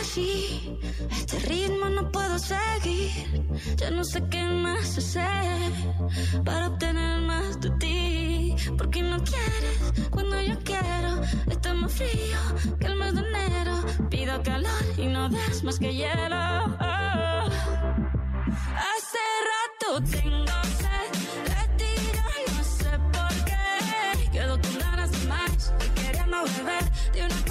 Así, este ritmo no puedo seguir. Ya no sé qué más hacer para obtener más de ti. Porque no quieres cuando yo quiero. Está más frío que el mes de enero. Pido calor y no das más que hielo. Hace rato tengo sed de ti, yo no sé por qué. Quedo con ganas de más y queriendo beber de una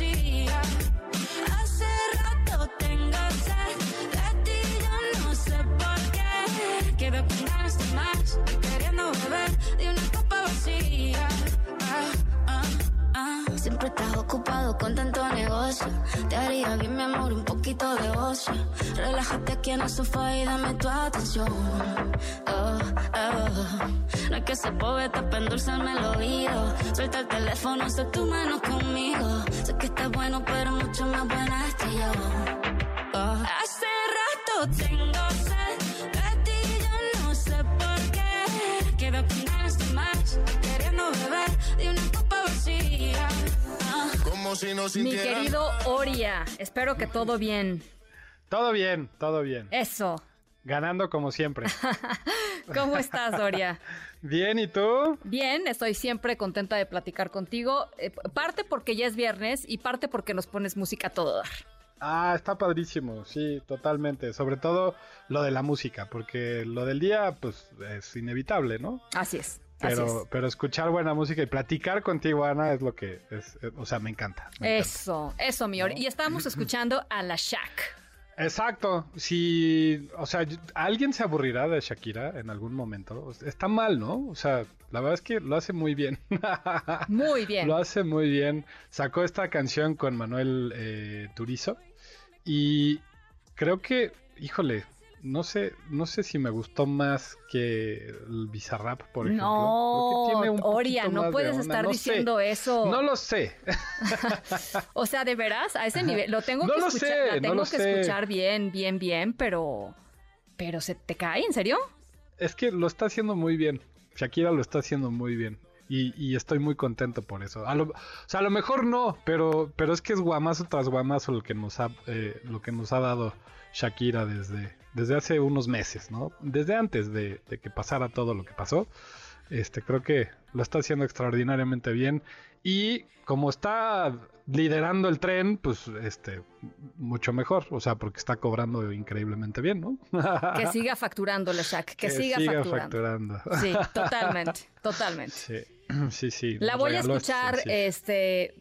Hace rato tengo sed de ti, yo no sé por qué. Quedo con ganas de más queriendo beber de una Siempre estás ocupado con tanto negocio. Te haría bien, mi amor, un poquito de ocio. Relájate aquí en el sofá y dame tu atención. Oh, oh. No es que se poeta para endulzarme el oído. Suelta el teléfono, haz tu mano conmigo. Sé que estás bueno, pero mucho más buena estoy yo. Oh. Hace rato tengo Como si no Mi querido Oria, espero que todo bien. Todo bien, todo bien. Eso. Ganando como siempre. ¿Cómo estás, Oria? Bien, ¿y tú? Bien, estoy siempre contenta de platicar contigo. eh, parte porque ya es viernes y parte porque nos pones música a todo dar. Ah, está padrísimo, sí, totalmente. Sobre todo lo de la música, porque lo del día, pues, es inevitable, ¿no? Así es. Pero, es. pero escuchar buena música y platicar contigo, Ana, es lo que es, o sea, me encanta. me encanta. Eso, eso, mi Oria. Y estamos escuchando a la Shaq. Exacto. Si, o sea, alguien se aburrirá de Shakira en algún momento. Está mal, ¿no? O sea, la verdad es que lo hace muy bien. Muy bien. Lo hace muy bien. Sacó esta canción con Manuel eh, Turizo y creo que, híjole, no sé, no sé si me gustó más que el Bizarrap, por ejemplo. No, tiene un Oria, no puedes estar no sé. diciendo eso. No lo sé. O sea, de veras, a ese nivel, lo tengo No que lo escuchar, sé, la tengo que sé. escuchar bien, bien, bien, pero, pero se te cae, ¿en serio? Es que lo está haciendo muy bien. Shakira lo está haciendo muy bien. Y, y estoy muy contento por eso. A lo, o sea, a lo mejor no, pero, pero es que es guamazo tras guamazo lo que nos ha, eh, lo que nos ha dado Shakira desde, desde hace unos meses, ¿no? Desde antes de, de que pasara todo lo que pasó. Este, creo que lo está haciendo extraordinariamente bien. Y como está liderando el tren, pues este, mucho mejor. O sea, porque está cobrando increíblemente bien, ¿no? Que siga facturando la Shaq, que, siga, facturando. facturando. Sí, totalmente, totalmente. Sí, sí, sí. La voy a escuchar este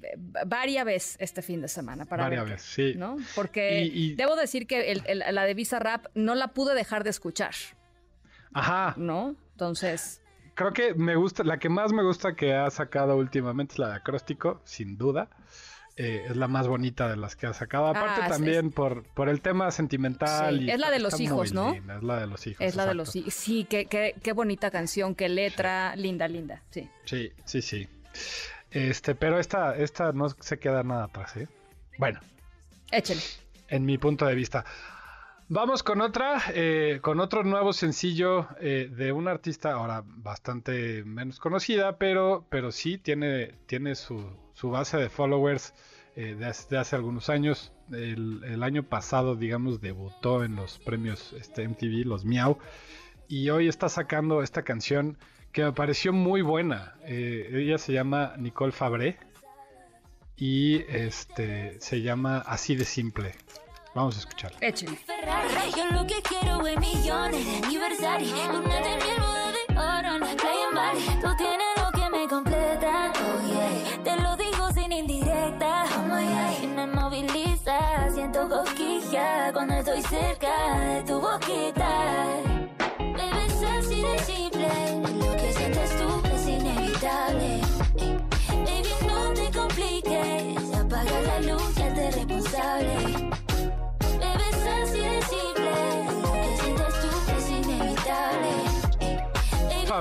varias veces este fin de semana para Varias veces, sí. ¿no? Porque Y- y- debo decir que el- el- la de Visa Rap no la pude dejar de escuchar, Ajá, ¿no? Entonces, creo que me gusta, la que más me gusta que ha sacado últimamente es la de acróstico, sin duda. Eh, es la más bonita de las que ha sacado. Aparte Ah, es- también por, por el tema sentimental. Sí, y es la de los hijos, ¿no? linda, es la de los hijos. es la de los sí, sí, qué, qué, qué bonita canción, qué letra, linda, linda, sí. Sí, sí, sí. Este, pero esta, esta no se queda nada atrás, ¿eh? Bueno, Échale. en mi punto de vista. Vamos con otra, eh, con otro nuevo sencillo eh, de una artista ahora bastante menos conocida, pero, pero sí tiene, tiene su, su base de followers eh, de, hace, algunos años. El, el año pasado, digamos, debutó en los premios este, MTV, los Miau, y hoy está sacando esta canción que me pareció muy buena. Eh, ella se llama Nicole Fabré y este se llama Así de Simple. Vamos a escucharla. Ferrari. Yo lo que quiero es millones de aniversario. Luna de boda de oro en la playa en Bali. Tú tienes lo que me completa. Oh yeah. Te lo digo sin indirecta. Oh yeah. Y me moviliza. Siento cosquilla cuando estoy cerca de tu boquita. Bebé, es así de simple.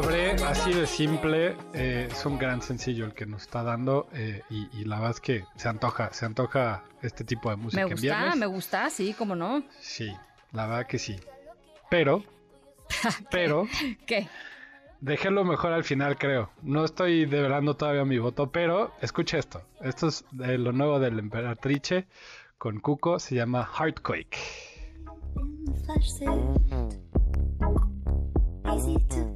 Sabré, así de simple, eh, es un gran sencillo el que nos está dando eh, y, y la verdad es que se antoja, se antoja este tipo de música Me en gusta, viernes. me gusta, sí, cómo no. Sí, la verdad que sí. Pero, pero, ¿Qué? dejé lo mejor al final, creo. No estoy develando todavía mi voto, pero escucha esto. Esto es de lo nuevo del Emperatrice con Cuco, se llama Heartquake. Easy to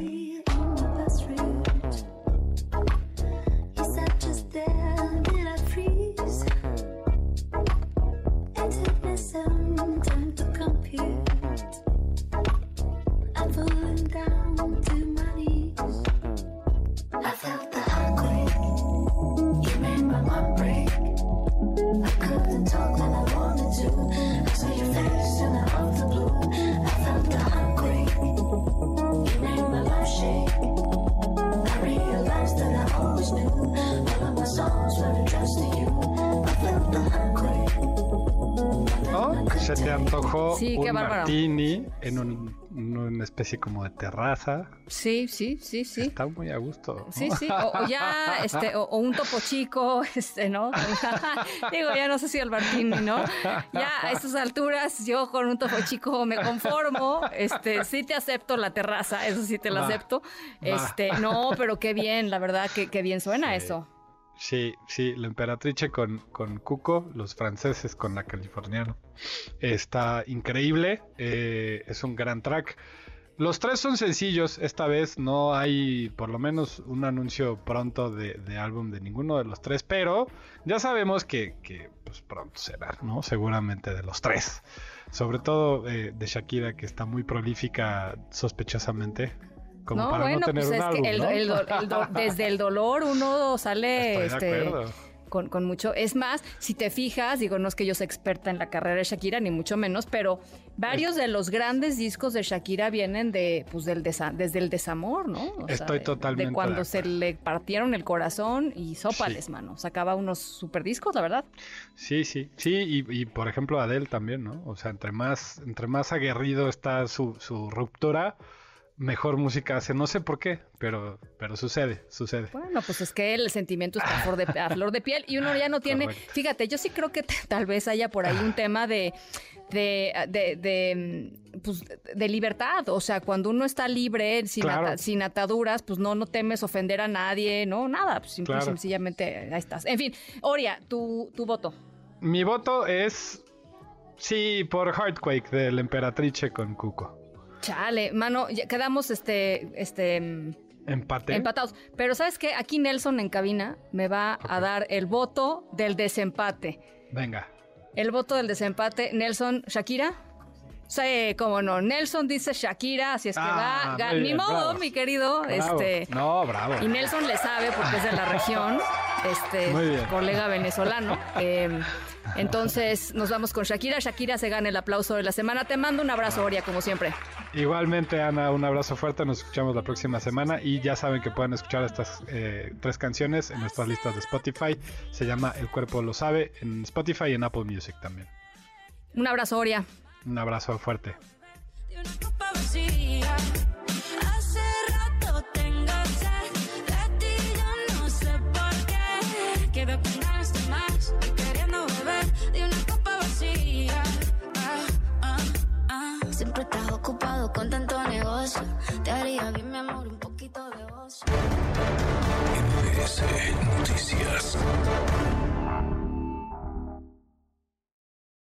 Se te antojó Sí, un martini en un- en una especie como de terraza. Sí, sí, sí, sí. Está muy a gusto. ¿no? Sí, sí, o, o ya, este, o, o un topo chico, este, ¿no? Digo, ya no sé si el Martini, ¿no? Ya a estas alturas, yo con un topo chico me conformo, este, sí te acepto la terraza, eso sí te lo acepto. Este, no, pero qué bien, la verdad, que qué bien suena Sí. eso. Sí, sí, la emperatrice con, con Cuco, los franceses con la californiana. Está increíble, eh, es un gran track. Los tres son sencillos, esta vez no hay por lo menos un anuncio pronto de, de álbum de ninguno de los tres, pero ya sabemos que, que, pues pronto será, ¿no? Seguramente de los tres. Sobre todo eh, de Shakira, que está muy prolífica sospechosamente, como no, para bueno, no tener pues un es álbum, que el- ¿no? el do- el do- desde el dolor uno sale este, con, con mucho. Es más, si te fijas, digo, no es que yo sea experta en la carrera de Shakira, ni mucho menos, pero varios de los grandes discos de Shakira vienen de, pues, del desa- desde el desamor, ¿no? O Estoy totalmente De de cuando se le partieron el corazón y sópales, mano. Sacaba unos super discos, la verdad. Sí, sí, sí, y, y, por ejemplo Adele también, ¿no? O sea, entre más, entre más aguerrido está su, su ruptura, mejor música hace. No sé por qué, pero, pero sucede, sucede. Bueno, pues es que el sentimiento está a flor de, a flor de piel y uno ya no tiene. Correcto. Fíjate, yo sí creo que tal vez haya por ahí un tema de. De, de, de, pues, de libertad, o sea, cuando uno está libre, sin, Claro. ata- sin ataduras, pues no, no temes ofender a nadie, no, nada, pues simple Claro. sencillamente ahí estás. En fin, Oria, tu, tu voto. Mi voto es, sí, por Heartquake de la Emperatrice con Cuco. Chale, mano, ya quedamos este, este, mm, Empate. empatados. Pero ¿sabes qué? Aquí Nelson en cabina me va a dar el voto del desempate. Venga. El voto del desempate, Nelson, Shakira. Sí, cómo no. Nelson dice Shakira, así es que Ah, va. Ni modo, mi querido. Bravo. Este. No, bravo. Y Nelson le sabe porque es de la región, este colega venezolano. Eh, entonces nos vamos con Shakira. Shakira se gana el aplauso de la semana. Te mando un abrazo, Oria, como siempre. Igualmente, Ana, un abrazo fuerte. Nos escuchamos la próxima semana. Y ya saben que pueden escuchar estas eh, tres canciones en nuestras listas de Spotify. Se llama El cuerpo lo sabe en Spotify y en Apple Music también. Un abrazo, Oria. Un abrazo fuerte. Te haría bien, mi amor, un poquito de ocio. MBS Noticias.